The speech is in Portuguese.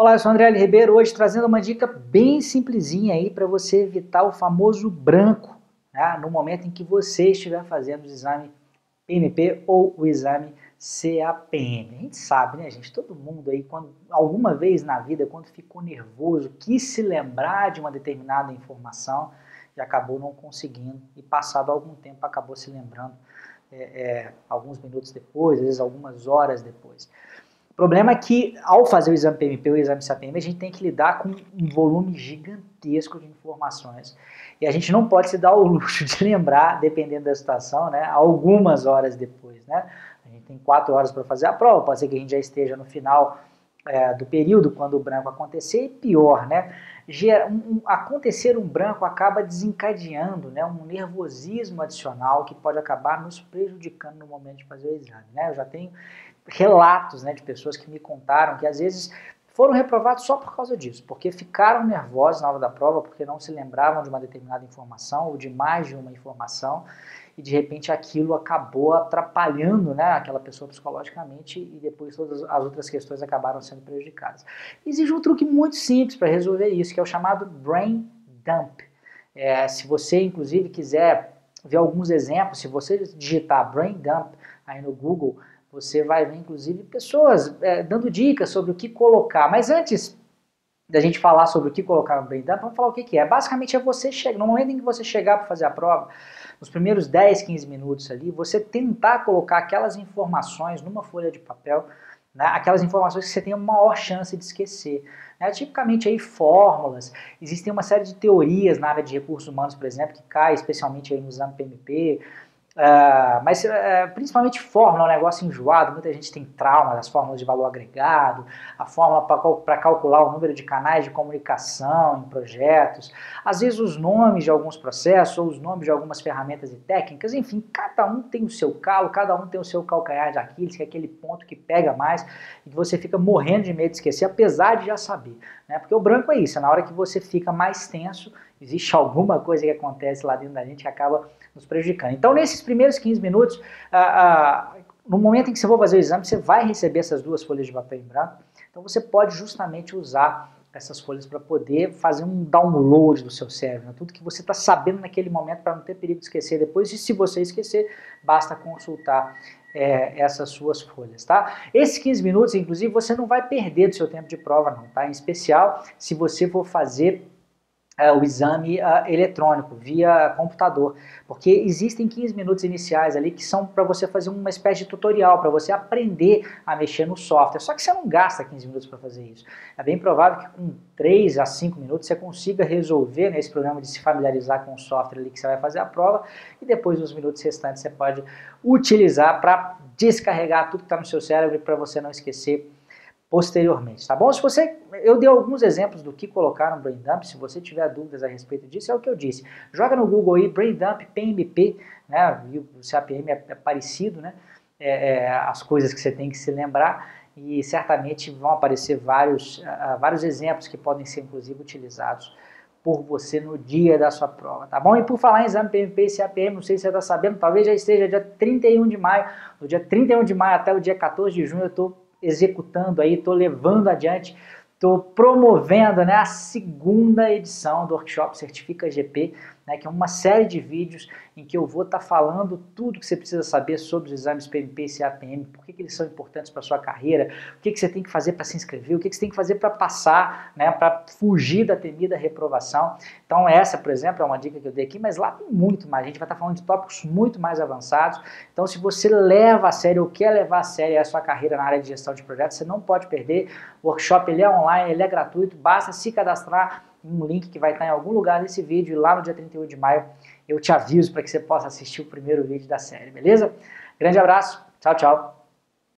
Olá, eu sou André L. Ribeiro, hoje trazendo uma dica bem simplesinha aí para você evitar o famoso branco né, no momento em que você estiver fazendo o exame PMP ou o exame CAPM. A gente sabe, né, gente? Todo mundo aí, quando alguma vez na vida, quando ficou nervoso, quis se lembrar de uma determinada informação e acabou não conseguindo, e passado algum tempo acabou se lembrando é, é, alguns minutos depois, às vezes algumas horas depois. Problema é que, ao fazer o exame PMP ou o exame CAPM, a gente tem que lidar com um volume gigantesco de informações. E a gente não pode se dar o luxo de lembrar, dependendo da situação, né, algumas horas depois. Né? A gente tem quatro horas para fazer a prova, pode ser que a gente já esteja no final é, do período, quando o branco acontecer, e pior, né? Um, acontecer um branco acaba desencadeando né, um nervosismo adicional que pode acabar nos prejudicando no momento de fazer o exame. Né? Eu já tenho relatos né, de pessoas que me contaram que às vezes foram reprovados só por causa disso, porque ficaram nervosos na hora da prova, porque não se lembravam de uma determinada informação ou de mais de uma informação, e de repente aquilo acabou atrapalhando né, aquela pessoa psicologicamente e depois todas as outras questões acabaram sendo prejudicadas. Existe um truque muito simples para resolver isso, que é o chamado brain dump. É, se você, inclusive, quiser ver alguns exemplos, se você digitar brain dump aí no Google, você vai ver, inclusive, pessoas é, dando dicas sobre o que colocar. Mas antes da gente falar sobre o que colocar no brain dump, vamos falar o que, que é. Basicamente é você chegar, no momento em que você chegar para fazer a prova, nos primeiros 10, 15 minutos ali, você tentar colocar aquelas informações numa folha de papel, né, aquelas informações que você tem a maior chance de esquecer. Né, tipicamente aí fórmulas, existem uma série de teorias na área de recursos humanos, por exemplo, que cai especialmente aí no exame PMP, Uh, mas uh, principalmente fórmula é um negócio enjoado, muita gente tem trauma das fórmulas de valor agregado, a fórmula para calcular o número de canais de comunicação em projetos, às vezes os nomes de alguns processos ou os nomes de algumas ferramentas e técnicas, enfim, cada um tem o seu calo, cada um tem o seu calcanhar de Aquiles, que é aquele ponto que pega mais e que você fica morrendo de medo de esquecer, apesar de já saber. Né? Porque o branco é isso, é na hora que você fica mais tenso, existe alguma coisa que acontece lá dentro da gente que acaba nos prejudicando. Então, nesses primeiros 15 minutos, ah, ah, no momento em que você for fazer o exame, você vai receber essas duas folhas de papel em branco. Então, você pode justamente usar essas folhas para poder fazer um download do seu cérebro, né? tudo que você está sabendo naquele momento para não ter perigo de esquecer depois. E se você esquecer, basta consultar é, essas suas folhas, tá? Esses 15 minutos, inclusive, você não vai perder do seu tempo de prova, não, tá? Em especial, se você for fazer é, o exame uh, eletrônico, via computador, porque existem 15 minutos iniciais ali que são para você fazer uma espécie de tutorial, para você aprender a mexer no software, só que você não gasta 15 minutos para fazer isso. É bem provável que com 3 a 5 minutos você consiga resolver né, programa de se familiarizar com o software ali que você vai fazer a prova, e depois nos minutos restantes você pode utilizar para descarregar tudo que está no seu cérebro para você não esquecer posteriormente, tá bom? Se você, eu dei alguns exemplos do que colocar no Brain Dump, se você tiver dúvidas a respeito disso, é o que eu disse. Joga no Google aí, Brain Dump, PMP, né, o CAPM é, é parecido, né, é, é, as coisas que você tem que se lembrar, e certamente vão aparecer vários, uh, vários exemplos que podem ser, inclusive, utilizados por você no dia da sua prova, tá bom? E por falar em exame PMP e CAPM, não sei se você está sabendo, talvez já esteja dia 31 de maio, do dia 31 de maio até o dia 14 de junho eu estou executando aí, estou levando adiante, estou promovendo né, a segunda edição do workshop Certifica GP, né, que é uma série de vídeos em que eu vou estar tá falando tudo que você precisa saber sobre os exames PMP e CAPM, por que, que eles são importantes para a sua carreira, o que, que você tem que fazer para se inscrever, o que, que você tem que fazer para passar, né, para fugir da temida reprovação. Então essa, por exemplo, é uma dica que eu dei aqui, mas lá tem muito mais, a gente vai estar tá falando de tópicos muito mais avançados. Então se você leva a sério ou quer levar a sério a sua carreira na área de gestão de projetos, você não pode perder. O workshop ele é online, ele é gratuito, basta se cadastrar um link que vai estar em algum lugar nesse vídeo e lá no dia 31 de maio eu te aviso para que você possa assistir o primeiro vídeo da série, beleza? Grande abraço, tchau, tchau.